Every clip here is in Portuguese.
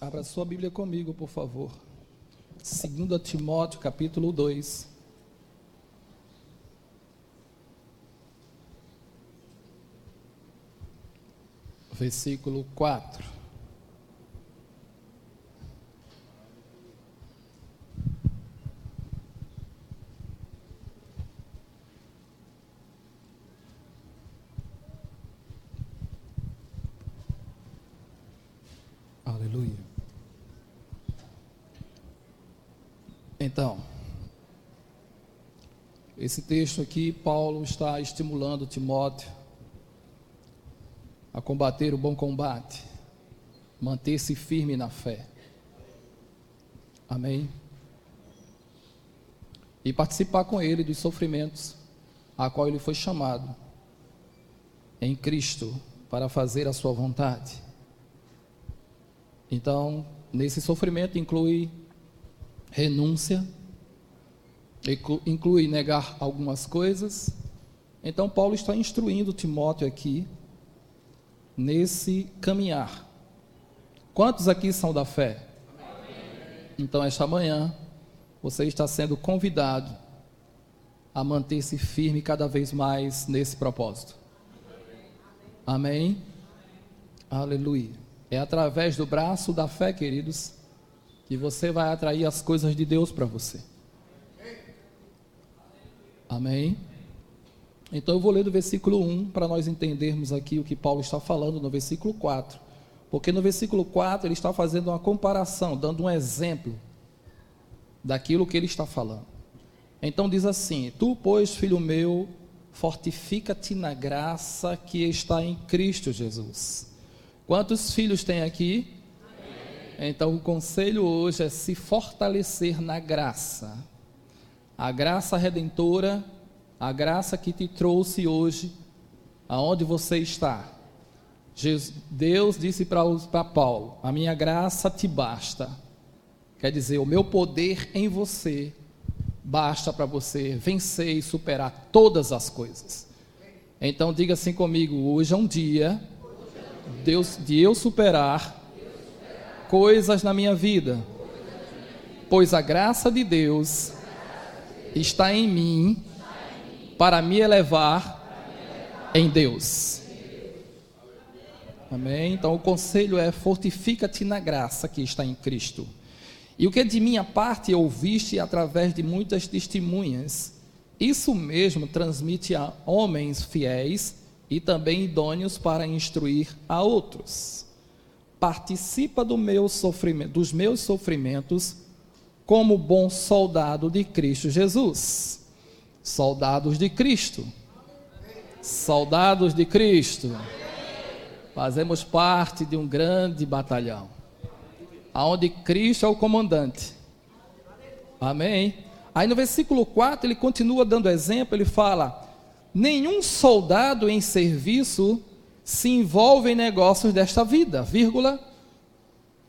Abra sua Bíblia comigo, por favor. 2 Timóteo, capítulo 2. Versículo 4. Aleluia. Então, esse texto aqui, Paulo está estimulando Timóteo a combater o bom combate, manter-se firme na fé. Amém? E participar com ele dos sofrimentos a qual ele foi chamado em Cristo para fazer a sua vontade. Então, nesse sofrimento inclui renúncia, inclui negar algumas coisas. Então, Paulo está instruindo Timóteo aqui nesse caminhar. Quantos aqui são da fé? Então, esta manhã, você está sendo convidado a manter-se firme cada vez mais nesse propósito. Amém? Aleluia. É através do braço da fé, queridos, que você vai atrair as coisas de Deus para você. Amém? Então eu vou ler do versículo 1 para nós entendermos aqui o que Paulo está falando no versículo 4. Porque no versículo 4 ele está fazendo uma comparação, dando um exemplo daquilo que ele está falando. Então diz assim: Tu, pois, filho meu, fortifica-te na graça que está em Cristo Jesus. Quantos filhos tem aqui? Amém. Então o conselho hoje é se fortalecer na graça. A graça redentora, a graça que te trouxe hoje aonde você está. Deus disse para Paulo: A minha graça te basta. Quer dizer, o meu poder em você basta para você vencer e superar todas as coisas. Então diga assim comigo: hoje é um dia Deus, de eu superar coisas na minha vida, pois a graça de Deus está em mim para me elevar em Deus. Amém? Então o conselho é: fortifica-te na graça que está em Cristo. E o que de minha parte ouviste através de muitas testemunhas, isso mesmo transmite a homens fiéis e também idôneos para instruir a outros. Participa do meu sofrimento, dos meus sofrimentos como bom soldado de Cristo Jesus. Soldados de Cristo. Soldados de Cristo. Fazemos parte de um grande batalhão, aonde Cristo é o comandante. Amém. Aí no versículo 4 ele continua dando exemplo, ele fala: nenhum soldado em serviço se envolve em negócios desta vida, vírgula.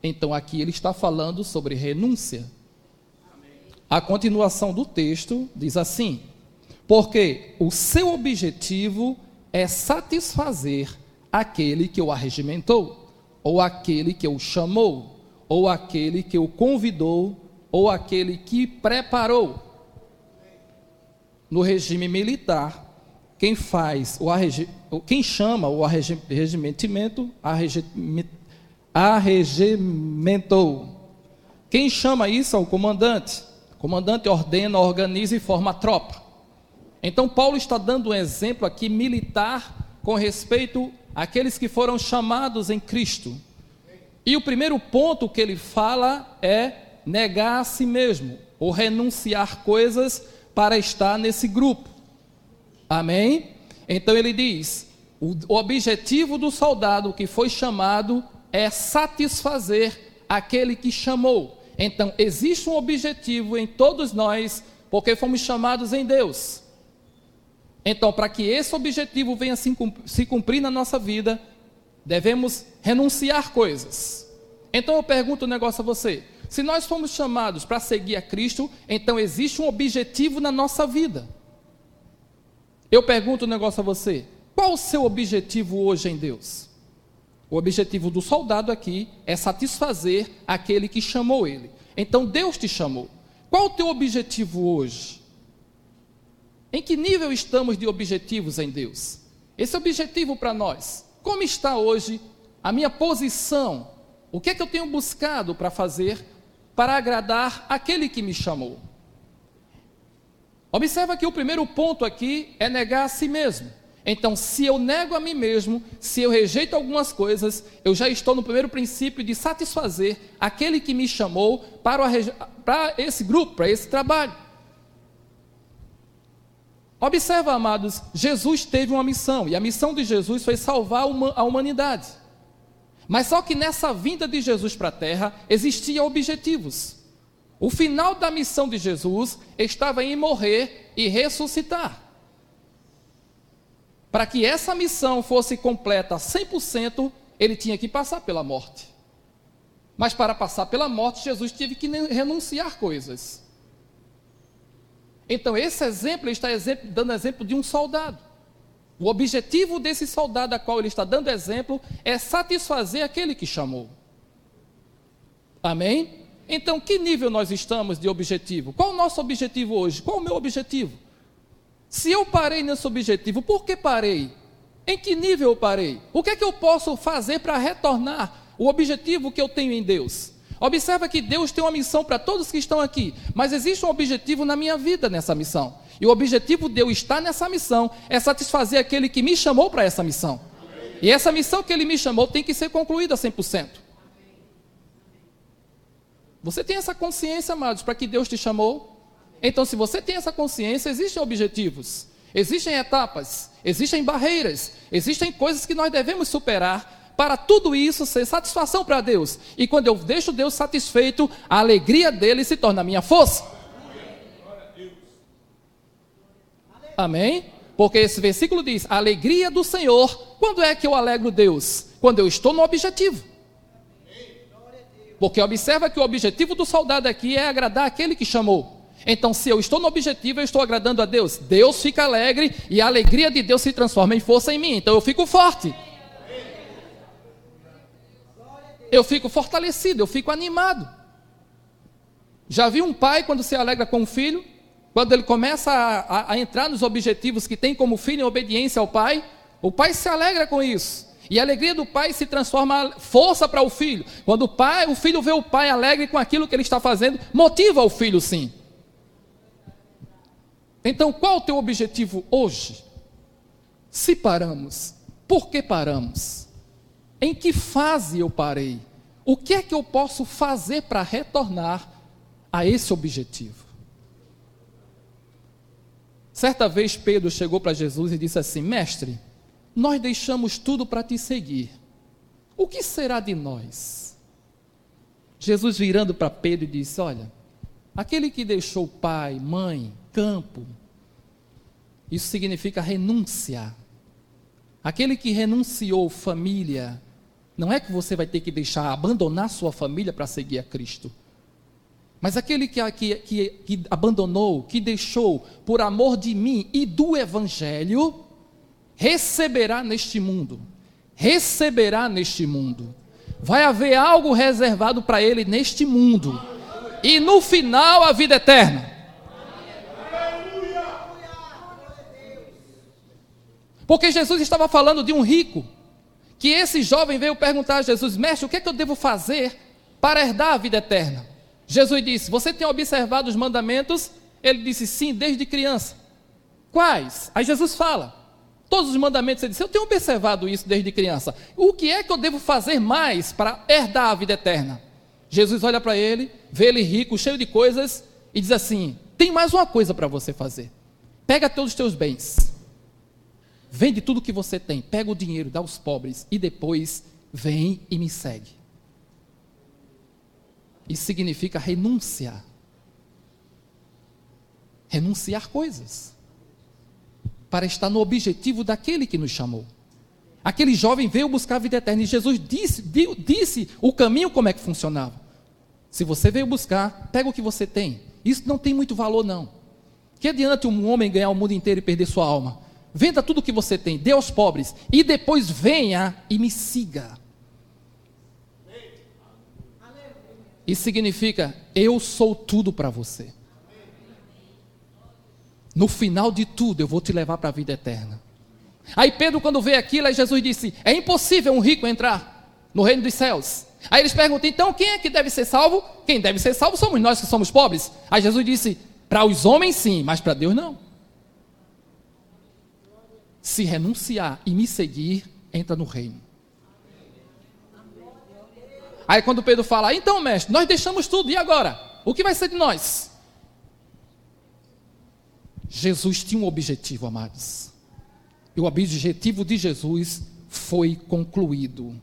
Então aqui ele está falando sobre renúncia. A continuação do texto diz assim: porque o seu objetivo é satisfazer aquele que o arregimentou, ou aquele que o chamou, ou aquele que o convidou, ou aquele que preparou. No regime militar, quem faz o quem chama o arregimentimento, arregimentou. Quem chama isso é o comandante. O comandante ordena, organiza e forma a tropa. Então Paulo está dando um exemplo aqui militar com respeito àqueles que foram chamados em Cristo. E o primeiro ponto que ele fala é negar a si mesmo, ou renunciar coisas para estar nesse grupo. Amém? Então ele diz: o, objetivo do soldado que foi chamado é satisfazer aquele que chamou. Então existe um objetivo em todos nós, porque fomos chamados em Deus. Então, para que esse objetivo venha se cumprir na nossa vida, devemos renunciar coisas. Então eu pergunto um negócio a você: se nós fomos chamados para seguir a Cristo, então existe um objetivo na nossa vida. Eu pergunto um negócio a você: qual o seu objetivo hoje em Deus? O objetivo do soldado aqui é satisfazer aquele que chamou ele. Então Deus te chamou. Qual o teu objetivo hoje? Em que nível estamos de objetivos em Deus? Esse objetivo para nós. Como está hoje a minha posição? O que é que eu tenho buscado para fazer para agradar aquele que me chamou? Observa que o primeiro ponto aqui é negar a si mesmo. Então, se eu nego a mim mesmo, se eu rejeito algumas coisas, eu já estou no primeiro princípio de satisfazer aquele que me chamou para, para esse grupo, para esse trabalho. Observa, amados, Jesus teve uma missão, e a missão de Jesus foi salvar a humanidade. Mas só que nessa vinda de Jesus para a terra existiam objetivos. O final da missão de Jesus estava em morrer e ressuscitar. Para que essa missão fosse completa 100%, ele tinha que passar pela morte. Mas para passar pela morte, Jesus teve que renunciar coisas. Então, esse exemplo, ele está exemplo, dando exemplo de um soldado. O objetivo desse soldado a qual ele está dando exemplo é satisfazer aquele que chamou. Amém? Então, que nível nós estamos de objetivo? Qual o nosso objetivo hoje? Qual o meu objetivo? Se eu parei nesse objetivo, por que parei? Em que nível eu parei? O que é que eu posso fazer para retornar o objetivo que eu tenho em Deus? Observa que Deus tem uma missão para todos que estão aqui, mas existe um objetivo na minha vida nessa missão. E o objetivo de eu estar nessa missão é satisfazer aquele que me chamou para essa missão. E essa missão que ele me chamou tem que ser concluída 100%. Você tem essa consciência, amados, para que Deus te chamou? Então, se você tem essa consciência, existem objetivos, existem etapas, existem barreiras, existem coisas que nós devemos superar para tudo isso ser satisfação para Deus. E quando eu deixo Deus satisfeito, a alegria dele se torna minha força. Amém? Porque esse versículo diz: a alegria do Senhor. Quando é que eu alegro Deus? Quando eu estou no objetivo. Porque observa que o objetivo do soldado aqui é agradar aquele que chamou. Então, se eu estou no objetivo, eu estou agradando a Deus. Deus fica alegre e a alegria de Deus se transforma em força em mim. Então, eu fico forte. Eu fico fortalecido, eu fico animado. Já vi um pai quando se alegra com o filho? Quando ele começa a, a, a entrar nos objetivos que tem como filho em obediência ao pai, o pai se alegra com isso. E a alegria do pai se transforma força para o filho. Quando o pai, o filho vê o pai alegre com aquilo que ele está fazendo, motiva o filho sim. Então, qual o teu objetivo hoje? Se paramos, por que paramos? Em que fase eu parei? O que é que eu posso fazer para retornar a esse objetivo? Certa vez Pedro chegou para Jesus e disse assim: Mestre, nós deixamos tudo para te seguir. O que será de nós? Jesus virando para Pedro disse: Olha, aquele que deixou pai, mãe, campo. Isso significa renúncia. Aquele que renunciou família, não é que você vai ter que deixar, abandonar sua família para seguir a Cristo. Mas aquele que, que, que, que abandonou, que deixou por amor de mim e do Evangelho, receberá neste mundo. Receberá neste mundo. Vai haver algo reservado para ele neste mundo. E no final, a vida eterna. Porque Jesus estava falando de um rico, que esse jovem veio perguntar a Jesus: Mestre, o que é que eu devo fazer para herdar a vida eterna? Jesus disse: Você tem observado os mandamentos? Ele disse: Sim, desde criança. Quais? Aí Jesus fala: Todos os mandamentos. Ele disse: Eu tenho observado isso desde criança. O que é que eu devo fazer mais para herdar a vida eterna? Jesus olha para ele, vê ele rico, cheio de coisas, e diz assim: Tem mais uma coisa para você fazer. Pega todos os teus bens Vende tudo que você tem, pega o dinheiro, dá aos pobres e depois vem e me segue. Isso significa renunciar. Renunciar coisas. Para estar no objetivo daquele que nos chamou. Aquele jovem veio buscar a vida eterna e Jesus disse, disse o caminho como é que funcionava. Se você veio buscar, pega o que você tem. Isso não tem muito valor, não. Que adianta um homem ganhar o mundo inteiro e perder sua alma? venda tudo o que você tem, dê aos pobres, e depois venha e me siga. Isso significa: eu sou tudo para você. No final de tudo, eu vou te levar para a vida eterna. Aí Pedro, quando vê aquilo, aí Jesus disse: É impossível um rico entrar no reino dos céus. Aí eles perguntam: Então quem é que deve ser salvo? Quem deve ser salvo somos nós que somos pobres. Aí Jesus disse: Para os homens sim, mas para Deus não. Se renunciar e me seguir, entra no reino. Aí quando Pedro fala: Então, mestre, nós deixamos tudo, e agora? O que vai ser de nós? Jesus tinha um objetivo, amados. E o objetivo de Jesus foi concluído.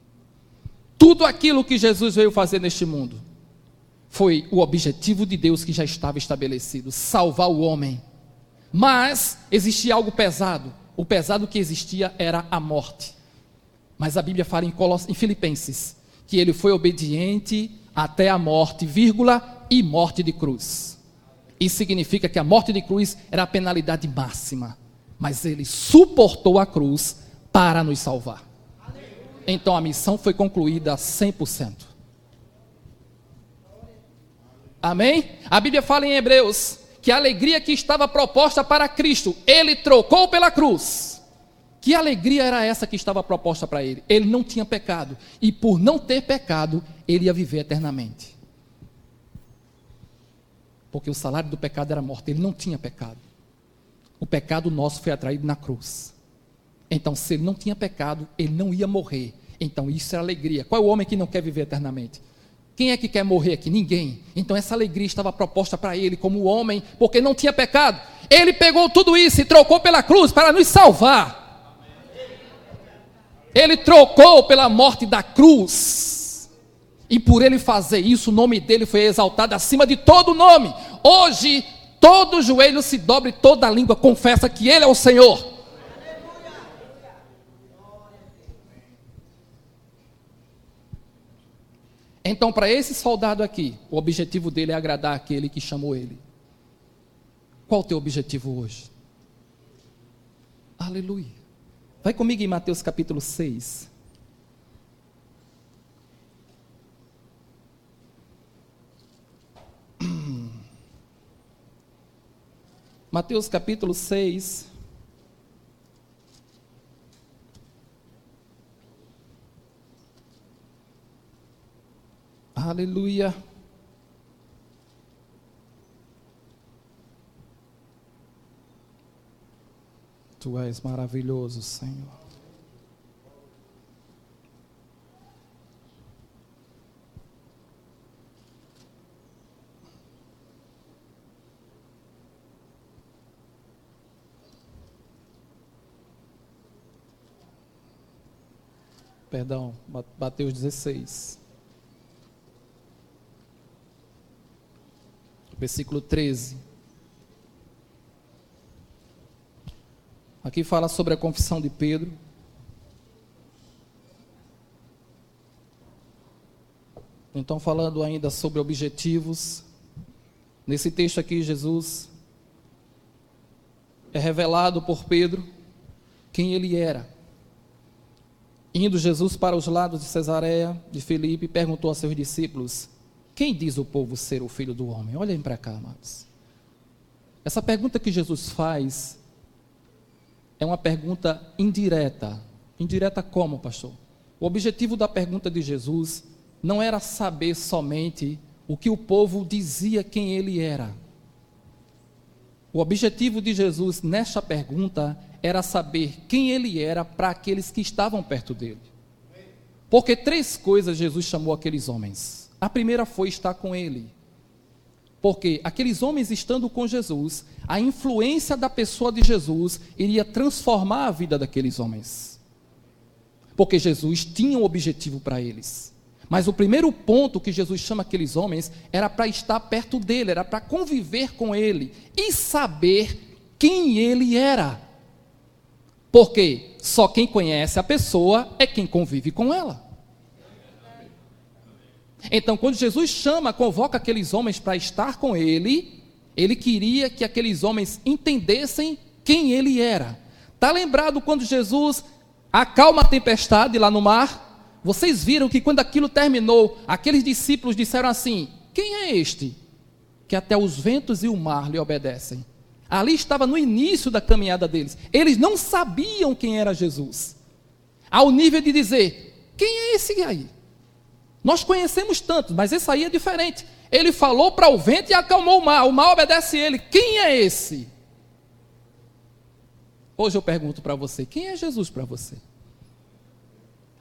Tudo aquilo que Jesus veio fazer neste mundo foi o objetivo de Deus que já estava estabelecido salvar o homem. Mas existia algo pesado. O pesado que existia era a morte. Mas a Bíblia fala em, em Filipenses que ele foi obediente até a morte, vírgula, e morte de cruz. Isso significa que a morte de cruz era a penalidade máxima, mas ele suportou a cruz para nos salvar. Então a missão foi concluída 100%. Amém? A Bíblia fala em Hebreus que a alegria que estava proposta para Cristo, ele trocou pela cruz. Que alegria era essa que estava proposta para ele? Ele não tinha pecado, e por não ter pecado, ele ia viver eternamente porque o salário do pecado era morte. Ele não tinha pecado. O pecado nosso foi atraído na cruz. Então, se ele não tinha pecado, ele não ia morrer. Então, isso era alegria. Qual é o homem que não quer viver eternamente? Quem é que quer morrer aqui? Ninguém. Então, essa alegria estava proposta para ele, como homem, porque não tinha pecado. Ele pegou tudo isso e trocou pela cruz para nos salvar. Ele trocou pela morte da cruz e por ele fazer isso, o nome dele foi exaltado acima de todo nome. Hoje, todo joelho se dobre, toda língua confessa que ele é o Senhor. Então, para esse soldado aqui, o objetivo dele é agradar aquele que chamou ele. Qual o teu objetivo hoje? Aleluia. Vai comigo em Mateus capítulo 6. Mateus capítulo 6. Aleluia. Tu és maravilhoso, Senhor. Perdão, Mateus 16. Versículo 13. Aqui fala sobre a confissão de Pedro. Então, falando ainda sobre objetivos, nesse texto aqui, Jesus é revelado por Pedro quem ele era. Indo Jesus para os lados de Cesareia de Filipe, perguntou a seus discípulos: Quem diz o povo ser o filho do homem? Olhem para cá, amados. Essa pergunta que Jesus faz é uma pergunta indireta. Indireta como, pastor? O objetivo da pergunta de Jesus não era saber somente o que o povo dizia quem ele era. O objetivo de Jesus nesta pergunta era saber quem ele era para aqueles que estavam perto dele. Porque três coisas Jesus chamou aqueles homens. A primeira foi estar com ele. Porque aqueles homens estando com Jesus, a influência da pessoa de Jesus iria transformar a vida daqueles homens. Porque Jesus tinha um objetivo para eles. Mas o primeiro ponto que Jesus chama aqueles homens era para estar perto dele, era para conviver com ele e saber quem ele era. Porque só quem conhece a pessoa é quem convive com ela. Então, quando Jesus chama, convoca aqueles homens para estar com ele, ele queria que aqueles homens entendessem quem ele era. Está lembrado quando Jesus acalma a tempestade lá no mar? vocês viram que quando aquilo terminou, aqueles discípulos disseram assim: Quem é este? Que até os ventos e o mar lhe obedecem. Ali estava no início da caminhada deles. Eles não sabiam quem era Jesus. Ao nível de dizer: Quem é esse aí? Nós conhecemos tanto, mas esse aí é diferente. Ele falou para o vento e acalmou o mar. O mar obedece ele. Quem é esse? Hoje eu pergunto para você: quem é Jesus para você?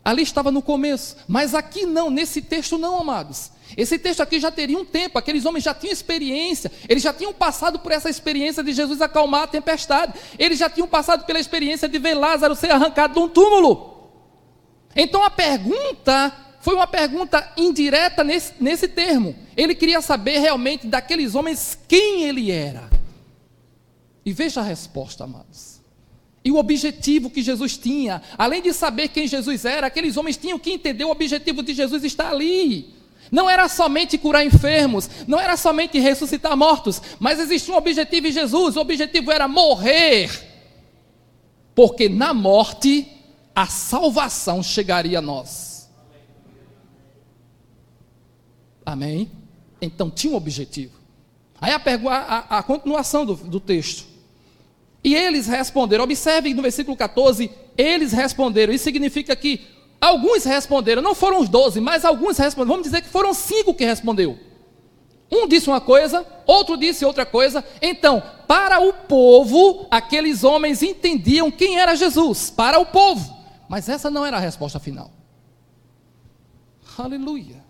Ali estava no começo, mas aqui não, nesse texto não, amados. Esse texto aqui já teria um tempo, aqueles homens já tinham experiência, eles já tinham passado por essa experiência de Jesus acalmar a tempestade, eles já tinham passado pela experiência de ver Lázaro ser arrancado de um túmulo. Então a pergunta foi uma pergunta indireta nesse, nesse termo. Ele queria saber realmente daqueles homens quem ele era. E veja a resposta, amados. E o objetivo que Jesus tinha, além de saber quem Jesus era, aqueles homens tinham que entender o objetivo de Jesus estar ali. Não era somente curar enfermos, não era somente ressuscitar mortos, mas existia um objetivo em Jesus: o objetivo era morrer. Porque na morte a salvação chegaria a nós. Amém? Então tinha um objetivo. Aí a, a, a continuação do, do texto. E eles responderam, observem no versículo 14, eles responderam, isso significa que alguns responderam, não foram os doze, mas alguns responderam, vamos dizer que foram cinco que respondeu. Um disse uma coisa, outro disse outra coisa. Então, para o povo, aqueles homens entendiam quem era Jesus, para o povo. Mas essa não era a resposta final. Aleluia.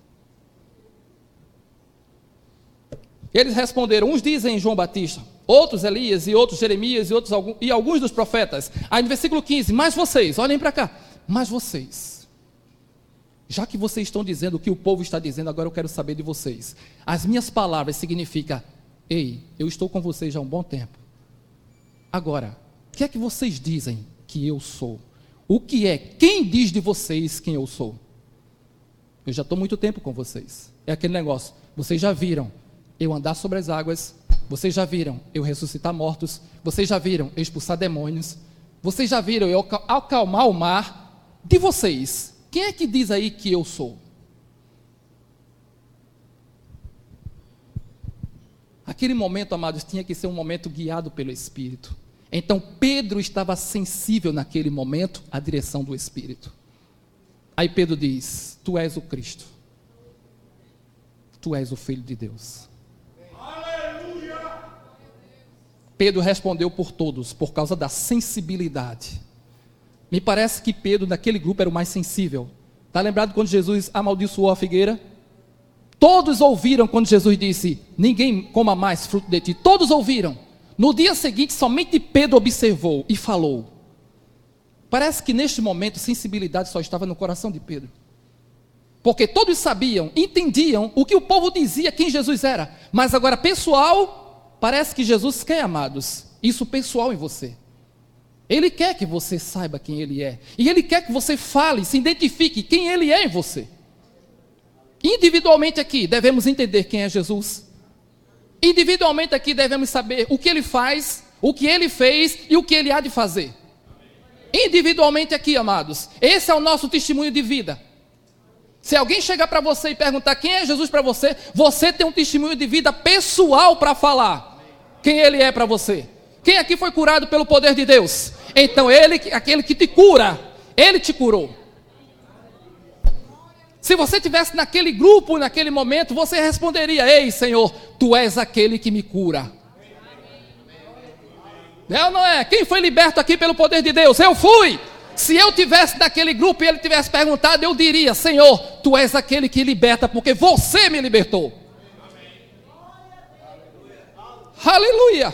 Eles responderam, uns dizem João Batista, outros Elias e outros Jeremias e outros e alguns dos profetas. Aí no versículo 15, mas vocês, olhem para cá, mas vocês, já que vocês estão dizendo o que o povo está dizendo, agora eu quero saber de vocês. As minhas palavras significam, ei, eu estou com vocês já há um bom tempo. Agora, o que é que vocês dizem que eu sou? O que é? Quem diz de vocês quem eu sou? Eu já estou muito tempo com vocês. É aquele negócio. Vocês já viram eu andar sobre as águas, vocês já viram eu ressuscitar mortos. Vocês já viram eu expulsar demônios. Vocês já viram eu acalmar o mar. De vocês, quem é que diz aí que eu sou? Aquele momento, amados, tinha que ser um momento guiado pelo Espírito. Então Pedro estava sensível naquele momento à direção do Espírito. Aí Pedro diz: Tu és o Cristo, tu és o Filho de Deus. Pedro respondeu por todos, por causa da sensibilidade. Me parece que Pedro, naquele grupo, era o mais sensível. Está lembrado quando Jesus amaldiçoou a figueira? Todos ouviram quando Jesus disse: Ninguém coma mais fruto de ti. Todos ouviram. No dia seguinte, somente Pedro observou e falou. Parece que neste momento, sensibilidade só estava no coração de Pedro. Porque todos sabiam, entendiam o que o povo dizia quem Jesus era. Mas agora, pessoal, Parece que Jesus quer, amados, isso pessoal em você. Ele quer que você saiba quem Ele é. E Ele quer que você fale, se identifique quem Ele é em você. Individualmente aqui, devemos entender quem é Jesus. Individualmente aqui, devemos saber o que Ele faz, o que Ele fez e o que Ele há de fazer. Individualmente aqui, amados, esse é o nosso testemunho de vida. Se alguém chegar para você e perguntar quem é Jesus para você, você tem um testemunho de vida pessoal para falar quem ele é para você. Quem aqui foi curado pelo poder de Deus? Então ele, aquele que te cura, ele te curou. Se você tivesse naquele grupo, naquele momento, você responderia: Ei, Senhor, tu és aquele que me cura. É ou não é? Quem foi liberto aqui pelo poder de Deus? Eu fui. Se eu tivesse naquele grupo e ele tivesse perguntado, eu diria: Senhor, tu és aquele que liberta, porque você me libertou. Aleluia!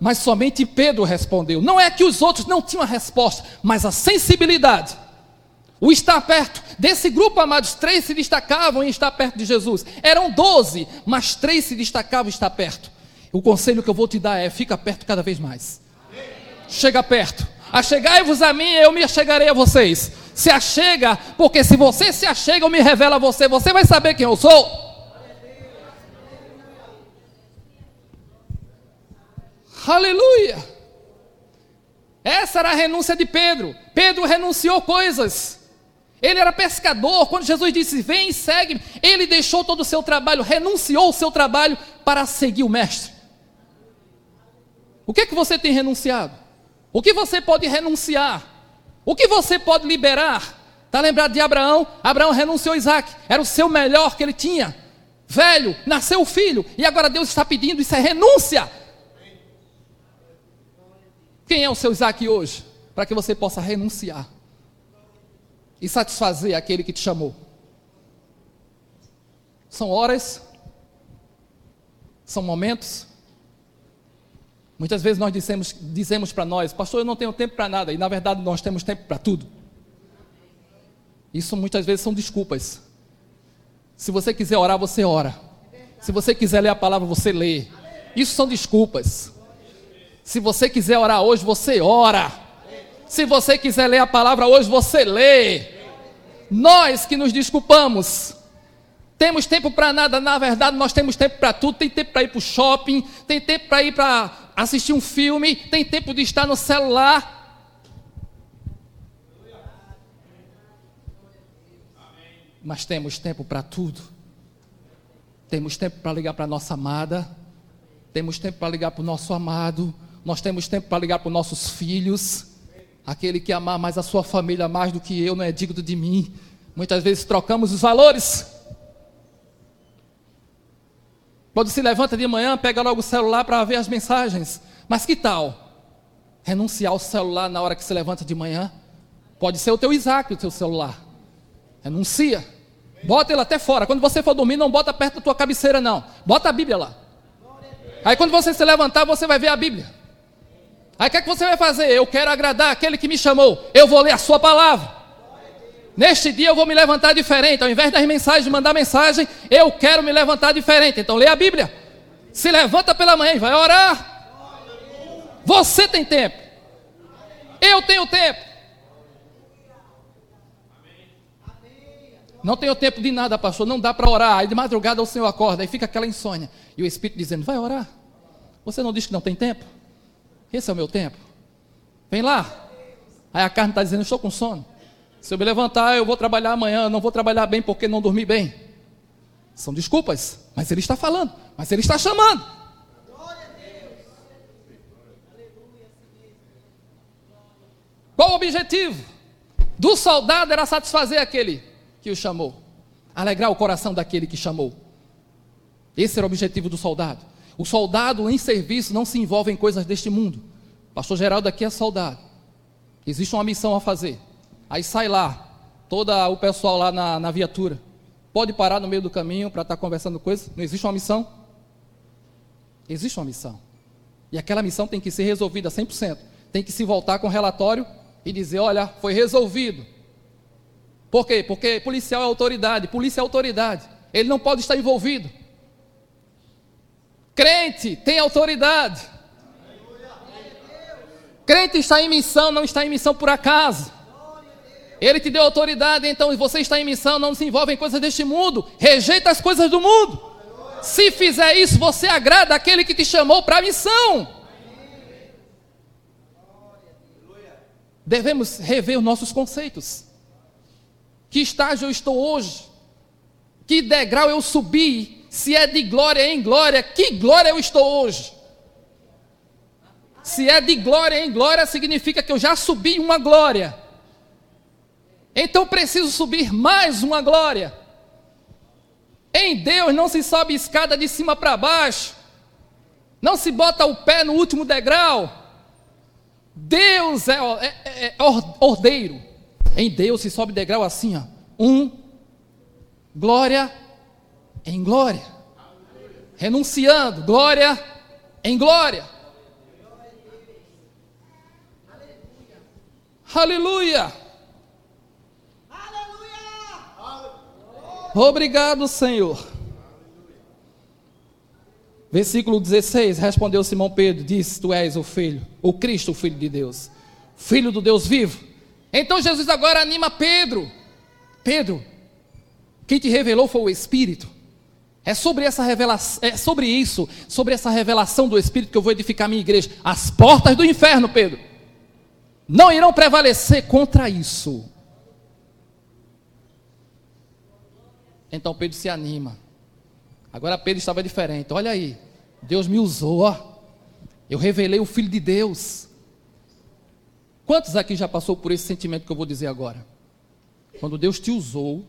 Mas somente Pedro respondeu. Não é que os outros não tinham a resposta, mas a sensibilidade. O estar perto. Desse grupo, amados, três se destacavam em estar perto de Jesus. Eram doze, mas três se destacavam em estar perto. O conselho que eu vou te dar é: fica perto cada vez mais. Chega perto. Achegai-vos a mim, eu me achegarei a vocês. Se achega, porque se você se achega, eu me revelo a você. Você vai saber quem eu sou. Aleluia! Essa era a renúncia de Pedro. Pedro renunciou coisas. Ele era pescador. Quando Jesus disse: Vem e segue, ele deixou todo o seu trabalho, renunciou o seu trabalho para seguir o Mestre. O que é que você tem renunciado? O que você pode renunciar? O que você pode liberar? Está lembrado de Abraão? Abraão renunciou a Isaac, era o seu melhor que ele tinha. Velho, nasceu o filho, e agora Deus está pedindo, isso é renúncia. Quem é o seu Isaac hoje? Para que você possa renunciar e satisfazer aquele que te chamou. São horas, são momentos. Muitas vezes nós dizemos, dizemos para nós, pastor, eu não tenho tempo para nada, e na verdade nós temos tempo para tudo. Isso muitas vezes são desculpas. Se você quiser orar, você ora. Se você quiser ler a palavra, você lê. Isso são desculpas. Se você quiser orar hoje, você ora. Se você quiser ler a palavra hoje, você lê. Nós que nos desculpamos, temos tempo para nada, na verdade nós temos tempo para tudo. Tem tempo para ir para o shopping, tem tempo para ir para assistir um filme, tem tempo de estar no celular. Mas temos tempo para tudo. Temos tempo para ligar para nossa amada, temos tempo para ligar para o nosso amado, nós temos tempo para ligar para os nossos filhos. Aquele que amar mais a sua família mais do que eu não é digno de mim. Muitas vezes trocamos os valores. Quando se levanta de manhã, pega logo o celular para ver as mensagens. Mas que tal renunciar ao celular na hora que se levanta de manhã? Pode ser o teu Isaac, o teu celular. Renuncia. Bota ele até fora. Quando você for dormir, não bota perto da tua cabeceira, não. Bota a Bíblia lá. Aí quando você se levantar, você vai ver a Bíblia. Aí o que, é que você vai fazer? Eu quero agradar aquele que me chamou. Eu vou ler a sua palavra. Neste dia eu vou me levantar diferente. Ao invés das mensagens, de mandar mensagem, eu quero me levantar diferente. Então lê a Bíblia. Se levanta pela manhã e vai orar. Você tem tempo. Eu tenho tempo. Não tenho tempo de nada, pastor. Não dá para orar. Aí de madrugada o Senhor acorda. Aí fica aquela insônia. E o Espírito dizendo: Vai orar. Você não diz que não tem tempo? Esse é o meu tempo. Vem lá. Aí a carne está dizendo: Estou com sono. Se eu me levantar, eu vou trabalhar amanhã. Não vou trabalhar bem porque não dormi bem. São desculpas. Mas Ele está falando. Mas Ele está chamando. Qual o objetivo? Do soldado era satisfazer aquele que o chamou, alegrar o coração daquele que chamou. Esse era o objetivo do soldado. O soldado em serviço não se envolve em coisas deste mundo. Pastor Geraldo aqui é soldado. Existe uma missão a fazer. Aí sai lá, todo o pessoal lá na, na viatura. Pode parar no meio do caminho para estar tá conversando coisas? Não existe uma missão? Existe uma missão. E aquela missão tem que ser resolvida 100%. Tem que se voltar com relatório e dizer: olha, foi resolvido. Por quê? Porque policial é autoridade, polícia é autoridade. Ele não pode estar envolvido. Crente tem autoridade. Crente está em missão, não está em missão por acaso. Ele te deu autoridade, então você está em missão, não se envolve em coisas deste mundo. Rejeita as coisas do mundo. Se fizer isso, você agrada aquele que te chamou para a missão. Devemos rever os nossos conceitos. Que estágio eu estou hoje? Que degrau eu subi se é de glória em glória, que glória eu estou hoje? Se é de glória em glória, significa que eu já subi uma glória. Então preciso subir mais uma glória. Em Deus não se sobe escada de cima para baixo. Não se bota o pé no último degrau. Deus é, é, é, é ordeiro. Em Deus se sobe degrau assim, ó. Um, glória em glória. Renunciando, glória em glória. Aleluia. Aleluia. Obrigado, Senhor. Versículo 16: Respondeu Simão Pedro: Disse: Tu és o Filho, o Cristo, o Filho de Deus, Filho do Deus vivo. Então Jesus agora anima Pedro: Pedro, quem te revelou foi o Espírito. É sobre essa revelação, é sobre isso, sobre essa revelação do Espírito que eu vou edificar minha igreja. As portas do inferno, Pedro. não irão prevalecer contra isso. Então Pedro se anima. Agora Pedro estava diferente. Olha aí, Deus me usou, ó. Eu revelei o Filho de Deus. Quantos aqui já passou por esse sentimento que eu vou dizer agora? Quando Deus te usou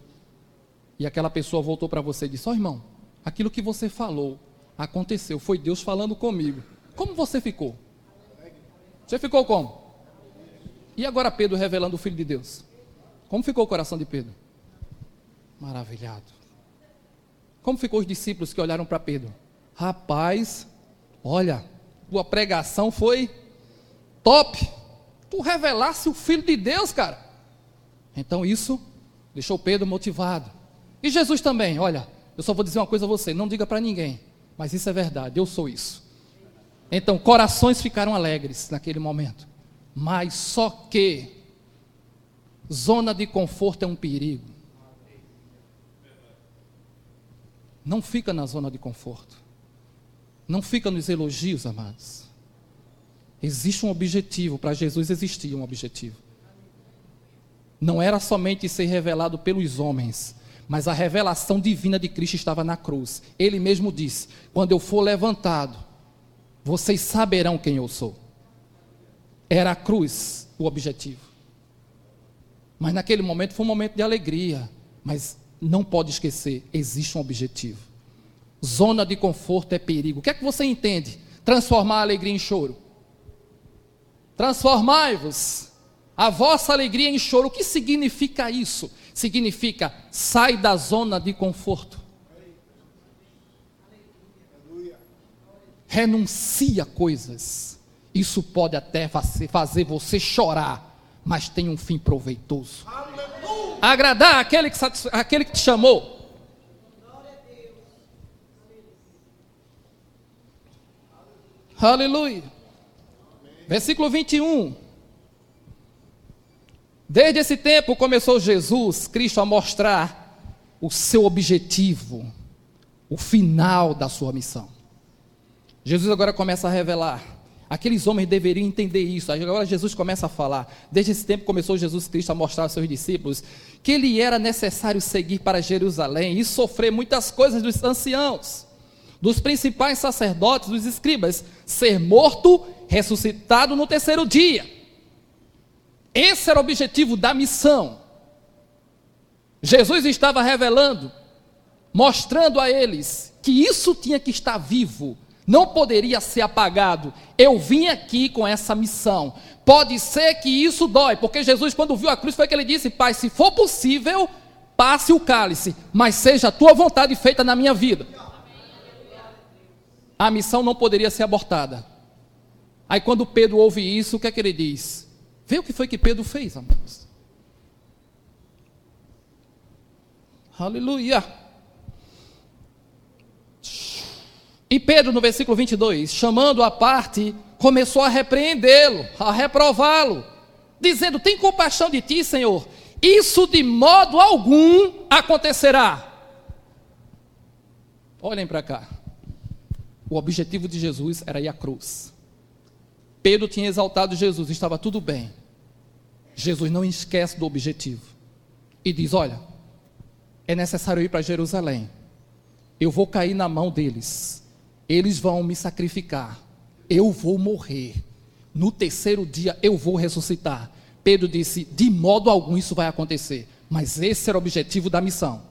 e aquela pessoa voltou para você e disse: Ó oh, irmão, aquilo que você falou aconteceu, foi Deus falando comigo. Como você ficou? Você ficou como? E agora Pedro revelando o Filho de Deus? Como ficou o coração de Pedro? Maravilhado. Como ficou os discípulos que olharam para Pedro? Rapaz, olha, tua pregação foi top. Tu revelasse o Filho de Deus, cara. Então isso deixou Pedro motivado. E Jesus também, olha, eu só vou dizer uma coisa a você, não diga para ninguém, mas isso é verdade, eu sou isso. Então, corações ficaram alegres naquele momento. Mas só que zona de conforto é um perigo. Não fica na zona de conforto. Não fica nos elogios, amados. Existe um objetivo, para Jesus existia um objetivo. Não era somente ser revelado pelos homens, mas a revelação divina de Cristo estava na cruz. Ele mesmo disse: Quando eu for levantado, vocês saberão quem eu sou. Era a cruz o objetivo. Mas naquele momento foi um momento de alegria. Mas não pode esquecer: existe um objetivo. Zona de conforto é perigo. O que é que você entende? Transformar a alegria em choro. Transformai-vos a vossa alegria em choro. O que significa isso? Significa sai da zona de conforto. Renuncia coisas. Isso pode até fazer você chorar, mas tem um fim proveitoso. Agradar aquele que, aquele que te chamou. Aleluia. Versículo 21. Desde esse tempo começou Jesus, Cristo, a mostrar o seu objetivo, o final da sua missão. Jesus agora começa a revelar. Aqueles homens deveriam entender isso. Agora Jesus começa a falar. Desde esse tempo começou Jesus Cristo a mostrar aos seus discípulos que ele era necessário seguir para Jerusalém e sofrer muitas coisas dos anciãos, dos principais sacerdotes, dos escribas, ser morto, ressuscitado no terceiro dia. Esse era o objetivo da missão. Jesus estava revelando, mostrando a eles que isso tinha que estar vivo, não poderia ser apagado. Eu vim aqui com essa missão. Pode ser que isso dói, porque Jesus, quando viu a cruz, foi que ele disse: Pai, se for possível, passe o cálice, mas seja a tua vontade feita na minha vida. A missão não poderia ser abortada. Aí, quando Pedro ouve isso, o que é que ele diz? Vê o que foi que Pedro fez, amados. Aleluia. E Pedro, no versículo 22, chamando a parte, começou a repreendê-lo, a reprová-lo, dizendo: Tem compaixão de ti, Senhor, isso de modo algum acontecerá. Olhem para cá. O objetivo de Jesus era ir à cruz. Pedro tinha exaltado Jesus, estava tudo bem. Jesus não esquece do objetivo e diz: Olha, é necessário ir para Jerusalém. Eu vou cair na mão deles. Eles vão me sacrificar. Eu vou morrer. No terceiro dia eu vou ressuscitar. Pedro disse: De modo algum isso vai acontecer. Mas esse era o objetivo da missão.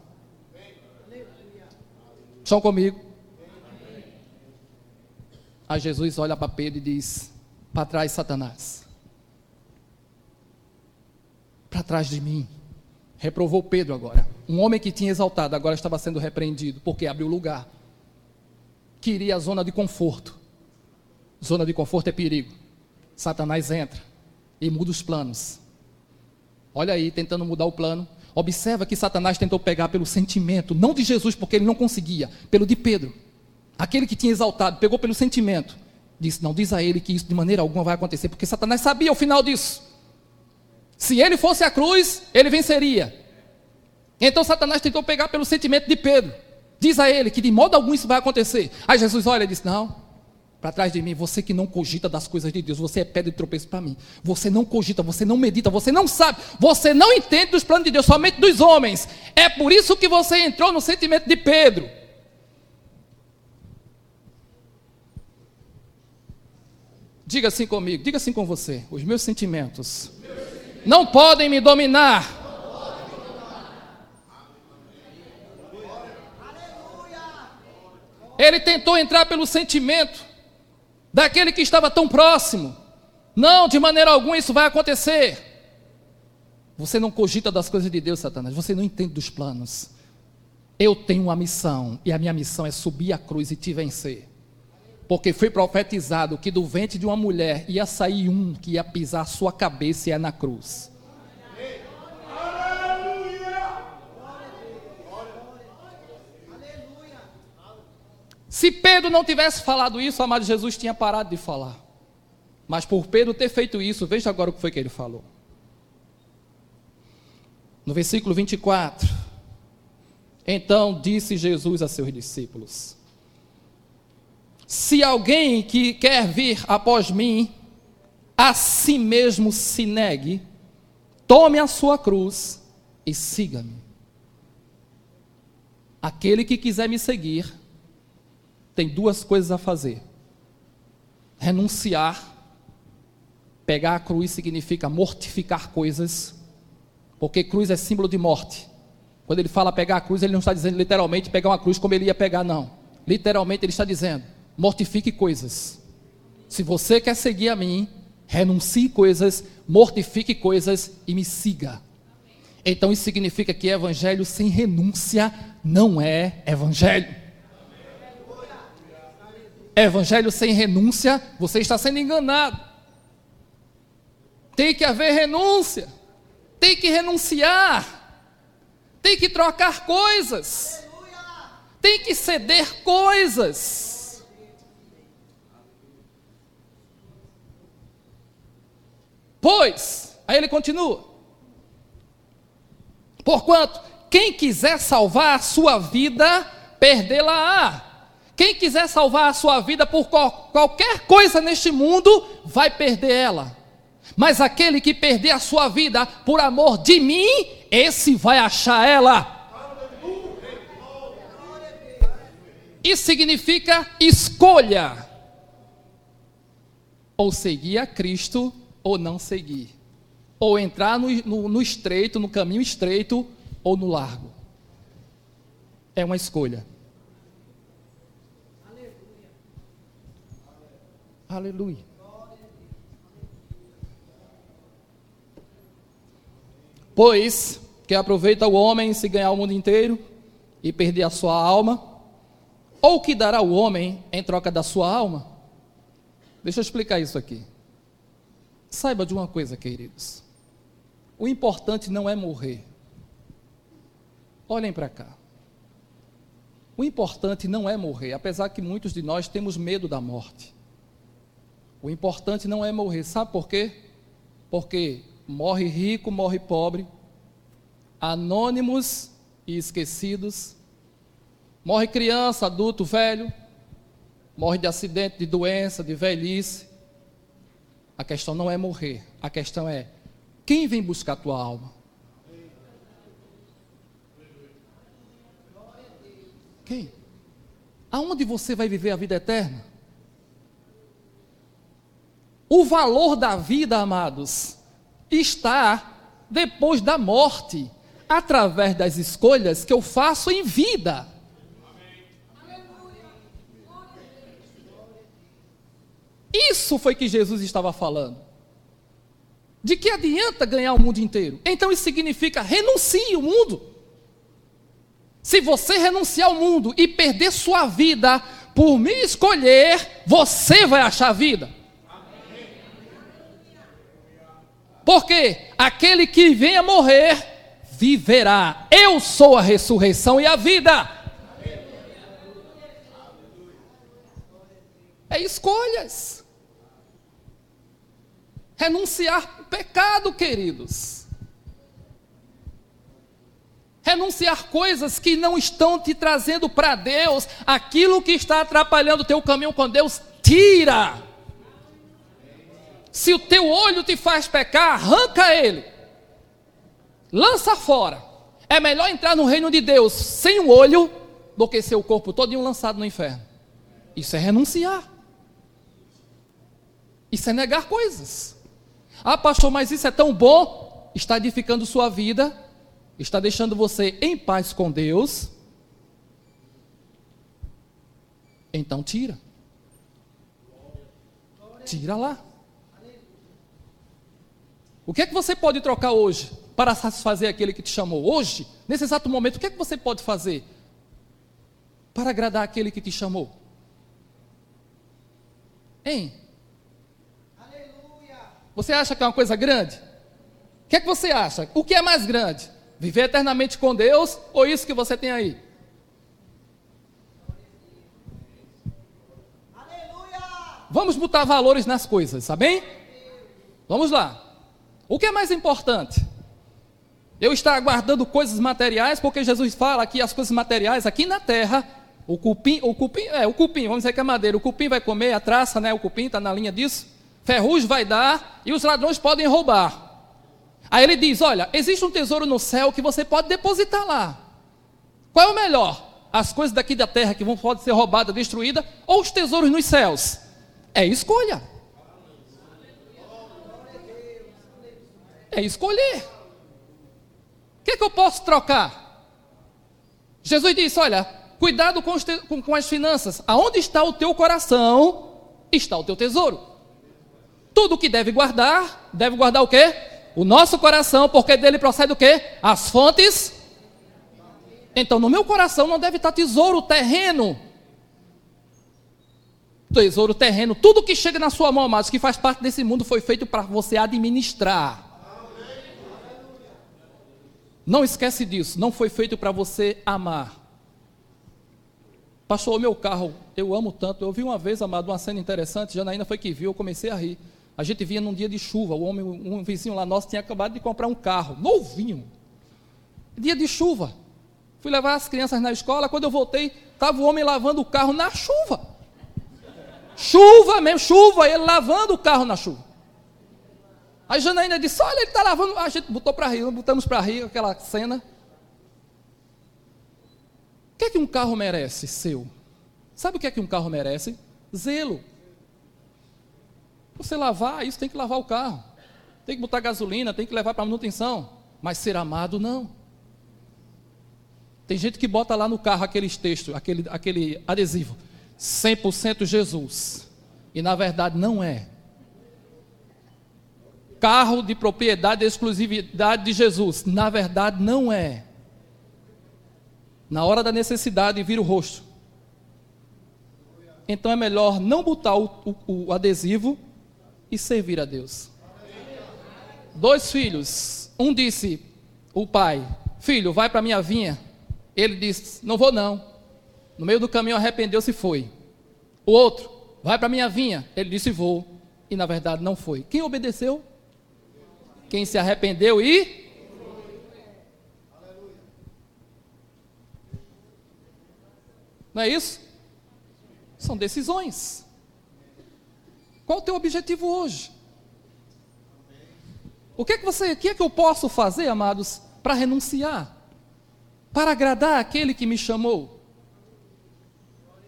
Estão comigo? Aí Jesus olha para Pedro e diz: para trás, Satanás. Para trás de mim. Reprovou Pedro agora. Um homem que tinha exaltado agora estava sendo repreendido porque abriu lugar. Queria a zona de conforto. Zona de conforto é perigo. Satanás entra e muda os planos. Olha aí, tentando mudar o plano. Observa que Satanás tentou pegar pelo sentimento, não de Jesus, porque ele não conseguia, pelo de Pedro. Aquele que tinha exaltado, pegou pelo sentimento disse: Não diz a ele que isso de maneira alguma vai acontecer, porque Satanás sabia o final disso. Se ele fosse a cruz, ele venceria. Então Satanás tentou pegar pelo sentimento de Pedro. Diz a ele que de modo algum isso vai acontecer. Aí Jesus olha e diz: Não, para trás de mim, você que não cogita das coisas de Deus, você é pedra de tropeço para mim. Você não cogita, você não medita, você não sabe, você não entende dos planos de Deus, somente dos homens. É por isso que você entrou no sentimento de Pedro. Diga assim comigo, diga assim com você: os meus sentimentos não podem me dominar. Ele tentou entrar pelo sentimento daquele que estava tão próximo. Não, de maneira alguma isso vai acontecer. Você não cogita das coisas de Deus, Satanás. Você não entende dos planos. Eu tenho uma missão, e a minha missão é subir a cruz e te vencer. Porque foi profetizado que do ventre de uma mulher ia sair um que ia pisar sua cabeça e é na cruz. Se Pedro não tivesse falado isso, amado Jesus tinha parado de falar. Mas por Pedro ter feito isso, veja agora o que foi que ele falou. No versículo 24. Então disse Jesus a seus discípulos: Se alguém que quer vir após mim, a si mesmo se negue, tome a sua cruz e siga-me. Aquele que quiser me seguir, tem duas coisas a fazer: renunciar. Pegar a cruz significa mortificar coisas, porque cruz é símbolo de morte. Quando ele fala pegar a cruz, ele não está dizendo literalmente pegar uma cruz como ele ia pegar, não. Literalmente ele está dizendo: mortifique coisas. Se você quer seguir a mim, renuncie coisas, mortifique coisas e me siga. Então isso significa que evangelho sem renúncia não é evangelho. Evangelho sem renúncia, você está sendo enganado. Tem que haver renúncia. Tem que renunciar. Tem que trocar coisas. Tem que ceder coisas. Pois, aí ele continua. Porquanto, quem quiser salvar a sua vida, perdê-la-á. Quem quiser salvar a sua vida por qualquer coisa neste mundo, vai perder ela. Mas aquele que perder a sua vida por amor de mim, esse vai achar ela. Isso significa escolha. Ou seguir a Cristo ou não seguir. Ou entrar no, no, no estreito, no caminho estreito ou no largo. É uma escolha. Aleluia. Pois que aproveita o homem se ganhar o mundo inteiro e perder a sua alma, ou que dará o homem em troca da sua alma? Deixa eu explicar isso aqui. Saiba de uma coisa, queridos. O importante não é morrer. Olhem para cá. O importante não é morrer, apesar que muitos de nós temos medo da morte. O importante não é morrer. Sabe por quê? Porque morre rico, morre pobre, anônimos e esquecidos, morre criança, adulto, velho, morre de acidente, de doença, de velhice. A questão não é morrer, a questão é quem vem buscar tua alma? Quem? Aonde você vai viver a vida eterna? O valor da vida, amados, está depois da morte, através das escolhas que eu faço em vida. Isso foi que Jesus estava falando. De que adianta ganhar o mundo inteiro? Então isso significa renuncie o mundo. Se você renunciar ao mundo e perder sua vida por me escolher, você vai achar vida. Porque aquele que venha morrer, viverá. Eu sou a ressurreição e a vida. É escolhas. Renunciar o pecado, queridos. Renunciar coisas que não estão te trazendo para Deus, aquilo que está atrapalhando o teu caminho com Deus, tira. Se o teu olho te faz pecar, arranca ele. Lança fora. É melhor entrar no reino de Deus sem o olho do que seu corpo todo lançado no inferno. Isso é renunciar. Isso é negar coisas. Ah, pastor, mas isso é tão bom. Está edificando sua vida, está deixando você em paz com Deus. Então tira. Tira lá. O que é que você pode trocar hoje para satisfazer aquele que te chamou? Hoje, nesse exato momento, o que é que você pode fazer para agradar aquele que te chamou? Hein? Você acha que é uma coisa grande? O que é que você acha? O que é mais grande? Viver eternamente com Deus ou isso que você tem aí? Vamos botar valores nas coisas, tá bem? Vamos lá. O que é mais importante? Eu estar guardando coisas materiais, porque Jesus fala que as coisas materiais aqui na terra, o cupim, o cupim, é, o cupim, vamos dizer que é madeira, o cupim vai comer, a traça, né, o cupim está na linha disso, ferrugem vai dar e os ladrões podem roubar. Aí ele diz: Olha, existe um tesouro no céu que você pode depositar lá. Qual é o melhor? As coisas daqui da terra que vão podem ser roubadas, destruídas, ou os tesouros nos céus? É escolha. É escolher. O que, é que eu posso trocar? Jesus disse: Olha, cuidado com, com, com as finanças. Aonde está o teu coração, está o teu tesouro. Tudo que deve guardar, deve guardar o quê? O nosso coração, porque dele procede o quê? As fontes. Então, no meu coração não deve estar tesouro terreno tesouro terreno, tudo que chega na sua mão, amados, que faz parte desse mundo, foi feito para você administrar. Não esquece disso, não foi feito para você amar. Pastor, o meu carro, eu amo tanto. Eu vi uma vez, amado, uma cena interessante, Janaína foi que viu, eu comecei a rir. A gente via num dia de chuva, o homem, um vizinho lá nosso tinha acabado de comprar um carro, novinho. Dia de chuva. Fui levar as crianças na escola, quando eu voltei, estava o homem lavando o carro na chuva. Chuva mesmo, chuva, ele lavando o carro na chuva. A Janaína disse: Olha, ele está lavando. A gente botou para rir, botamos para rir aquela cena. O que é que um carro merece seu? Sabe o que é que um carro merece? Zelo. Você lavar, isso tem que lavar o carro. Tem que botar gasolina, tem que levar para manutenção. Mas ser amado, não. Tem gente que bota lá no carro aqueles textos, aquele, aquele adesivo. 100% Jesus. E na verdade não é. Carro de propriedade e exclusividade de Jesus. Na verdade não é. Na hora da necessidade vira o rosto. Então é melhor não botar o, o, o adesivo e servir a Deus. Dois filhos. Um disse, o pai, filho, vai para minha vinha. Ele disse, não vou não. No meio do caminho arrependeu-se e foi. O outro, vai para minha vinha. Ele disse, vou. E na verdade não foi. Quem obedeceu? Quem se arrependeu e. Não é isso? São decisões. Qual o teu objetivo hoje? O que é que você, o que é que eu posso fazer, amados, para renunciar? Para agradar aquele que me chamou?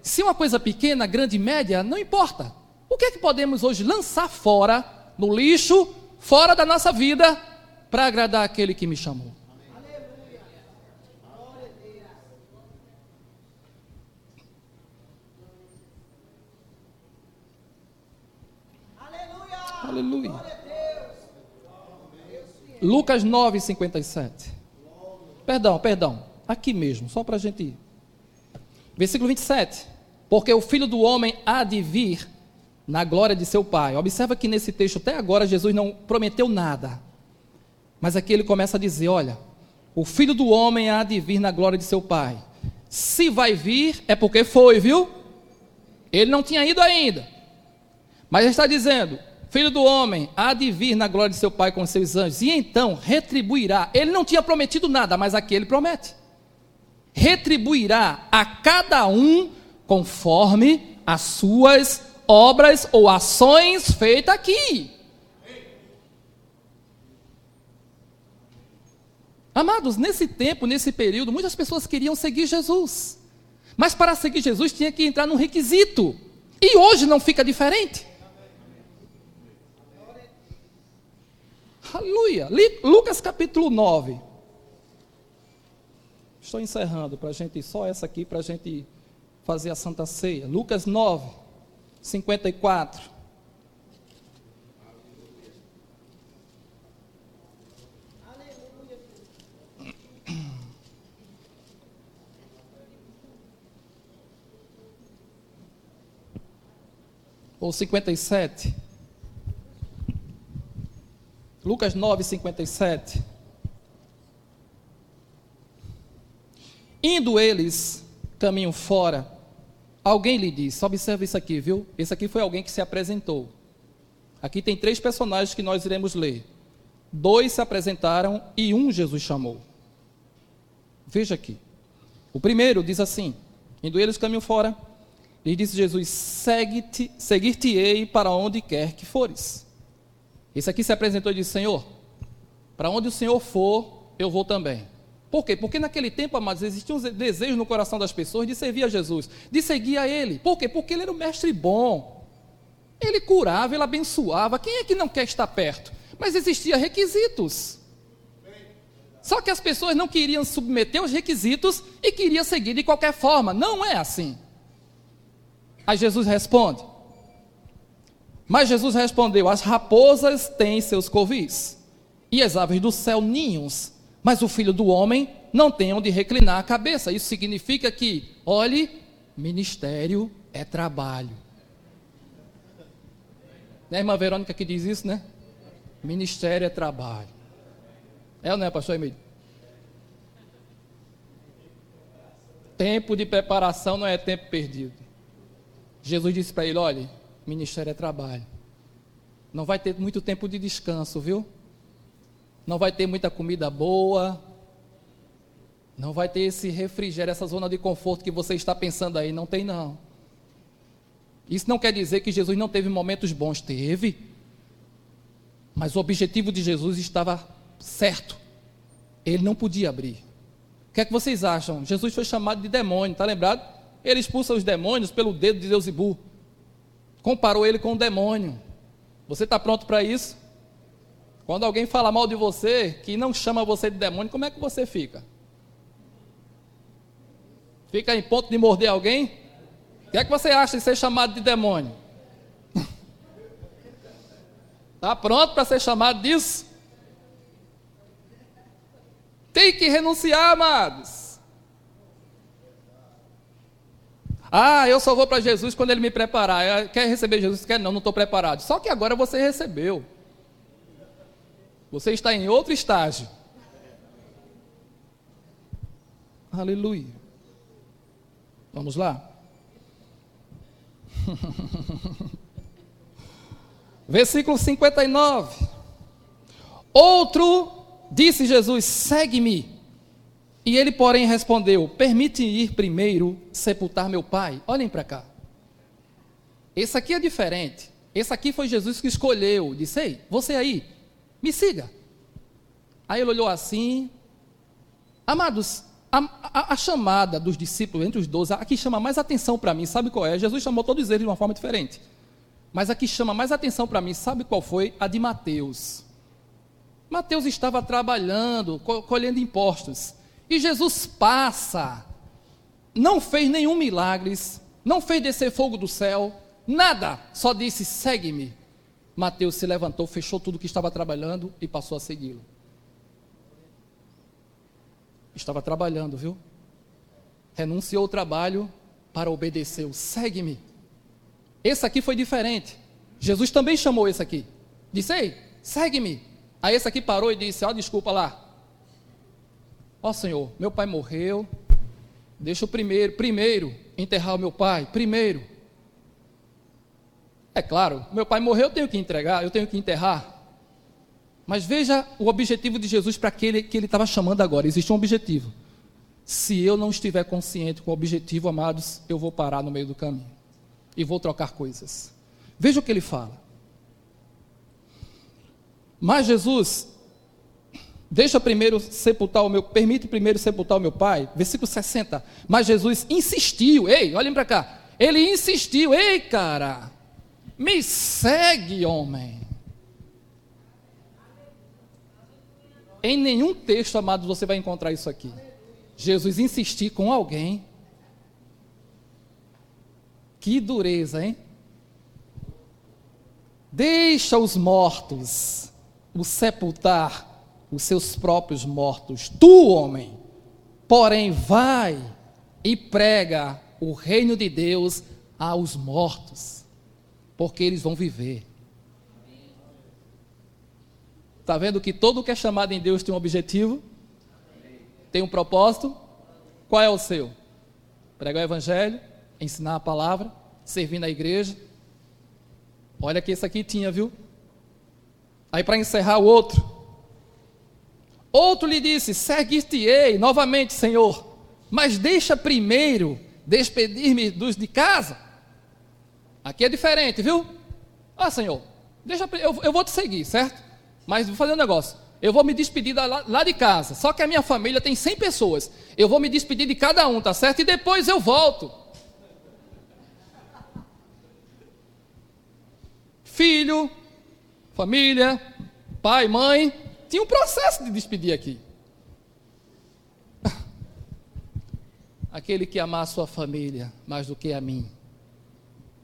Se uma coisa pequena, grande, média, não importa. O que é que podemos hoje lançar fora, no lixo, fora da nossa vida, para agradar aquele que me chamou? Aleluia. Lucas 9, 57. Perdão, perdão. Aqui mesmo, só para a gente ir. Versículo 27 porque o filho do homem há de vir na glória de seu Pai. Observa que nesse texto, até agora, Jesus não prometeu nada. Mas aqui ele começa a dizer: olha, o filho do homem há de vir na glória de seu Pai. Se vai vir, é porque foi, viu? Ele não tinha ido ainda. Mas está dizendo: Filho do homem há de vir na glória de seu Pai com seus anjos, e então retribuirá. Ele não tinha prometido nada, mas aqui ele promete: retribuirá a cada um conforme as suas obras ou ações feitas aqui. Amados, nesse tempo, nesse período, muitas pessoas queriam seguir Jesus. Mas para seguir Jesus tinha que entrar num requisito. E hoje não fica diferente. Aleluia. Lucas capítulo 9. Estou encerrando para a gente, só essa aqui para a gente fazer a Santa Ceia. Lucas 9, 54. Ou 57. Lucas 9, 57. Indo eles caminho fora, alguém lhe disse: observe isso aqui, viu? Esse aqui foi alguém que se apresentou. Aqui tem três personagens que nós iremos ler. Dois se apresentaram e um Jesus chamou. Veja aqui. O primeiro diz assim: Indo eles caminho fora, lhe disse Jesus: Segue-te, seguir-te-ei para onde quer que fores. Esse aqui se apresentou e disse: Senhor, para onde o Senhor for, eu vou também. Por quê? Porque naquele tempo, amados, existia um desejo no coração das pessoas de servir a Jesus, de seguir a Ele. Por quê? Porque Ele era um mestre bom. Ele curava, ele abençoava. Quem é que não quer estar perto? Mas existiam requisitos. Só que as pessoas não queriam submeter os requisitos e queriam seguir de qualquer forma. Não é assim. Aí Jesus responde: mas Jesus respondeu: As raposas têm seus covis, e as aves do céu ninhos, mas o filho do homem não tem onde reclinar a cabeça. Isso significa que, olhe, ministério é trabalho. Né, irmã Verônica que diz isso, né? Ministério é trabalho. É ou não é, pastor Emílio? Tempo de preparação não é tempo perdido. Jesus disse para ele: olhe, Ministério é trabalho. Não vai ter muito tempo de descanso, viu? Não vai ter muita comida boa. Não vai ter esse refrigério, essa zona de conforto que você está pensando aí. Não tem, não. Isso não quer dizer que Jesus não teve momentos bons. Teve. Mas o objetivo de Jesus estava certo. Ele não podia abrir. O que é que vocês acham? Jesus foi chamado de demônio, está lembrado? Ele expulsa os demônios pelo dedo de Deus e burro comparou ele com um demônio. Você está pronto para isso? Quando alguém fala mal de você, que não chama você de demônio, como é que você fica? Fica em ponto de morder alguém? O que é que você acha de ser chamado de demônio? Está pronto para ser chamado disso? Tem que renunciar, amados. Ah, eu só vou para Jesus quando ele me preparar. Quer receber Jesus? Quer não, não estou preparado. Só que agora você recebeu. Você está em outro estágio. Aleluia. Vamos lá? Versículo 59. Outro disse Jesus: segue-me. E ele, porém, respondeu: Permite ir primeiro sepultar meu pai. Olhem para cá. Esse aqui é diferente. Esse aqui foi Jesus que escolheu. Disse: Ei, você aí, me siga. Aí ele olhou assim. Amados, a, a, a chamada dos discípulos entre os doze, a que chama mais atenção para mim, sabe qual é? Jesus chamou todos eles de uma forma diferente. Mas a que chama mais atenção para mim, sabe qual foi? A de Mateus. Mateus estava trabalhando, colhendo impostos. E Jesus passa, não fez nenhum milagre, não fez descer fogo do céu, nada, só disse: segue-me. Mateus se levantou, fechou tudo que estava trabalhando e passou a segui-lo. Estava trabalhando, viu? Renunciou ao trabalho para obedecer. Segue-me. Esse aqui foi diferente. Jesus também chamou esse aqui. Disse: Ei, segue-me. Aí esse aqui parou e disse: Ó, oh, desculpa lá. Ó Senhor, meu pai morreu. Deixa eu primeiro, primeiro enterrar o meu pai, primeiro. É claro, meu pai morreu, eu tenho que entregar, eu tenho que enterrar. Mas veja o objetivo de Jesus para aquele que ele estava chamando agora. Existe um objetivo. Se eu não estiver consciente com o objetivo, amados, eu vou parar no meio do caminho e vou trocar coisas. Veja o que ele fala. Mas Jesus, deixa primeiro sepultar o meu, permite primeiro sepultar o meu pai. Versículo 60. Mas Jesus insistiu, ei, olhem para cá. Ele insistiu, ei, cara, me segue, homem. Em nenhum texto, amados, você vai encontrar isso aqui. Jesus insistir com alguém. Que dureza, hein? Deixa os mortos o sepultar os seus próprios mortos. Tu, homem, porém, vai e prega o reino de Deus aos mortos, porque eles vão viver. Está vendo que todo que é chamado em Deus tem um objetivo? Tem um propósito? Qual é o seu? Pregar o evangelho, ensinar a palavra, servir na igreja. Olha que esse aqui tinha, viu? Aí para encerrar o outro. Outro lhe disse: Seguir-te-ei novamente, Senhor, mas deixa primeiro despedir-me dos de casa. Aqui é diferente, viu? Ah, Senhor, deixa, eu, eu vou te seguir, certo? Mas vou fazer um negócio. Eu vou me despedir da, lá, de casa. Só que a minha família tem 100 pessoas. Eu vou me despedir de cada um, tá certo? E depois eu volto. Filho, família, pai, mãe. Tinha um processo de despedir aqui. Aquele que amar a sua família mais do que a mim,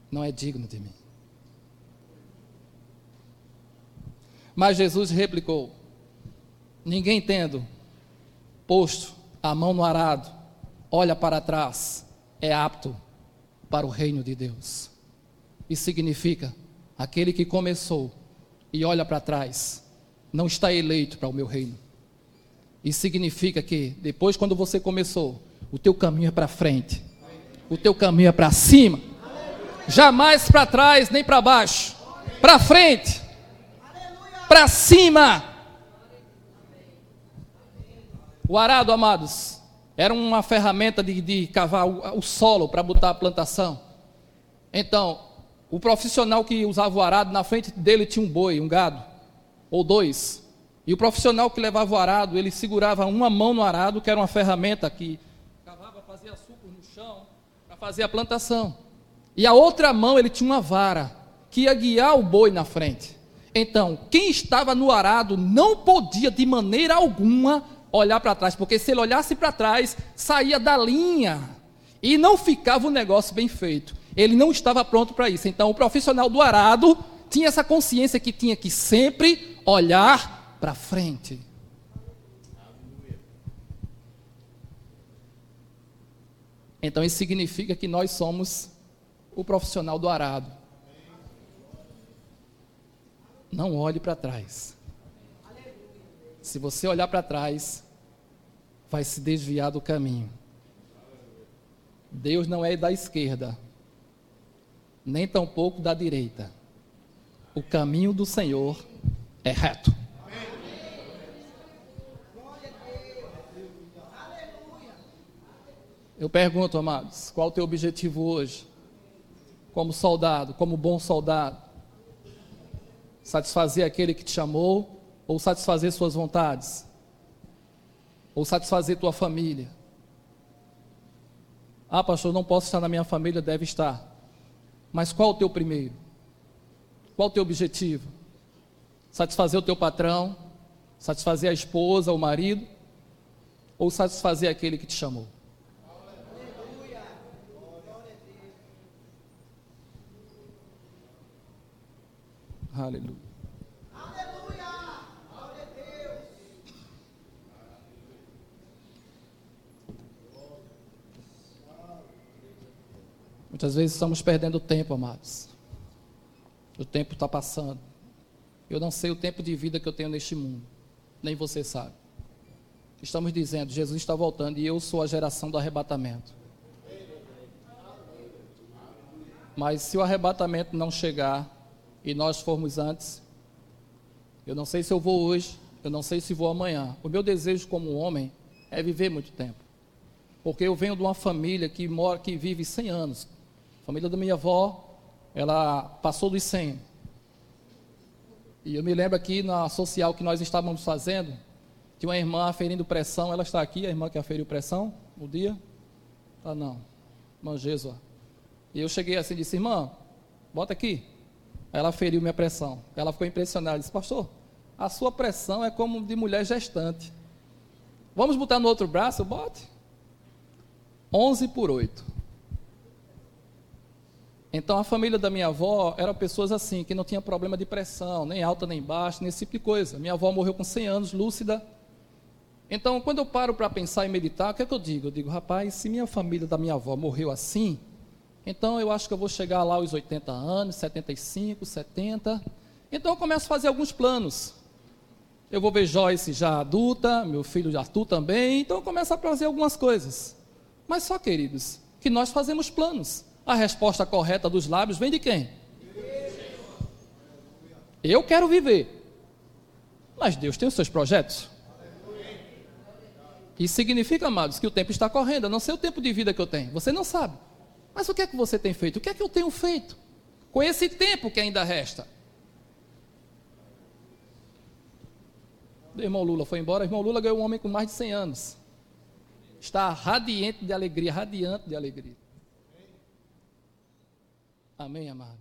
não é digno de mim. Mas Jesus replicou: Ninguém tendo posto a mão no arado, olha para trás, é apto para o reino de Deus. Isso significa: aquele que começou e olha para trás, não está eleito para o meu reino. Isso significa que depois, quando você começou, o teu caminho é para frente, o teu caminho é para cima, jamais para trás nem para baixo, para frente para cima. O arado, amados, era uma ferramenta de, de cavar o, o solo para botar a plantação. Então, o profissional que usava o arado, na frente dele tinha um boi, um gado, ou dois. E o profissional que levava o arado, ele segurava uma mão no arado, que era uma ferramenta que cavava, fazia suco no chão, para fazer a plantação. E a outra mão ele tinha uma vara, que ia guiar o boi na frente. Então, quem estava no arado não podia de maneira alguma olhar para trás, porque se ele olhasse para trás, saía da linha e não ficava o negócio bem feito. Ele não estava pronto para isso. Então, o profissional do arado tinha essa consciência que tinha que sempre olhar para frente. Então, isso significa que nós somos o profissional do arado. Não olhe para trás. Se você olhar para trás, vai se desviar do caminho. Deus não é da esquerda, nem tampouco da direita. O caminho do Senhor é reto. Eu pergunto, amados, qual o teu objetivo hoje? Como soldado, como bom soldado? Satisfazer aquele que te chamou ou satisfazer suas vontades? Ou satisfazer tua família? Ah, pastor, não posso estar na minha família, deve estar. Mas qual o teu primeiro? Qual o teu objetivo? Satisfazer o teu patrão? Satisfazer a esposa, o marido? Ou satisfazer aquele que te chamou? Aleluia. Aleluia. Glória a Deus. Muitas vezes estamos perdendo tempo, amados. O tempo está passando. Eu não sei o tempo de vida que eu tenho neste mundo. Nem você sabe. Estamos dizendo, Jesus está voltando e eu sou a geração do arrebatamento. Mas se o arrebatamento não chegar, e nós formos antes, eu não sei se eu vou hoje, eu não sei se vou amanhã. O meu desejo como homem é viver muito tempo. Porque eu venho de uma família que mora, que vive 100 anos. A família da minha avó ela passou dos 100. E eu me lembro aqui na social que nós estávamos fazendo, tinha uma irmã aferindo pressão, ela está aqui, a irmã que aferiu pressão no dia? Ah, não. Irmã Jesua. E eu cheguei assim e disse, irmã, bota aqui. Ela aferiu minha pressão. Ela ficou impressionada, disse, pastor, a sua pressão é como de mulher gestante. Vamos botar no outro braço? Bote. 11 por 8. Então a família da minha avó eram pessoas assim, que não tinha problema de pressão, nem alta nem baixa, nesse tipo de coisa. Minha avó morreu com 100 anos, lúcida. Então, quando eu paro para pensar e meditar, o que é que eu digo? Eu digo, rapaz, se minha família da minha avó morreu assim, então eu acho que eu vou chegar lá aos 80 anos, 75, 70. Então eu começo a fazer alguns planos. Eu vou ver Joyce já adulta, meu filho Arthur também, então eu começo a fazer algumas coisas. Mas só, queridos, que nós fazemos planos. A resposta correta dos lábios vem de quem? Eu quero viver. Mas Deus tem os seus projetos. Isso significa, amados, que o tempo está correndo. Eu não sei o tempo de vida que eu tenho. Você não sabe. Mas o que é que você tem feito? O que é que eu tenho feito? Com esse tempo que ainda resta. O irmão Lula foi embora. O irmão Lula ganhou um homem com mais de 100 anos. Está radiante de alegria, radiante de alegria. Amém, amados.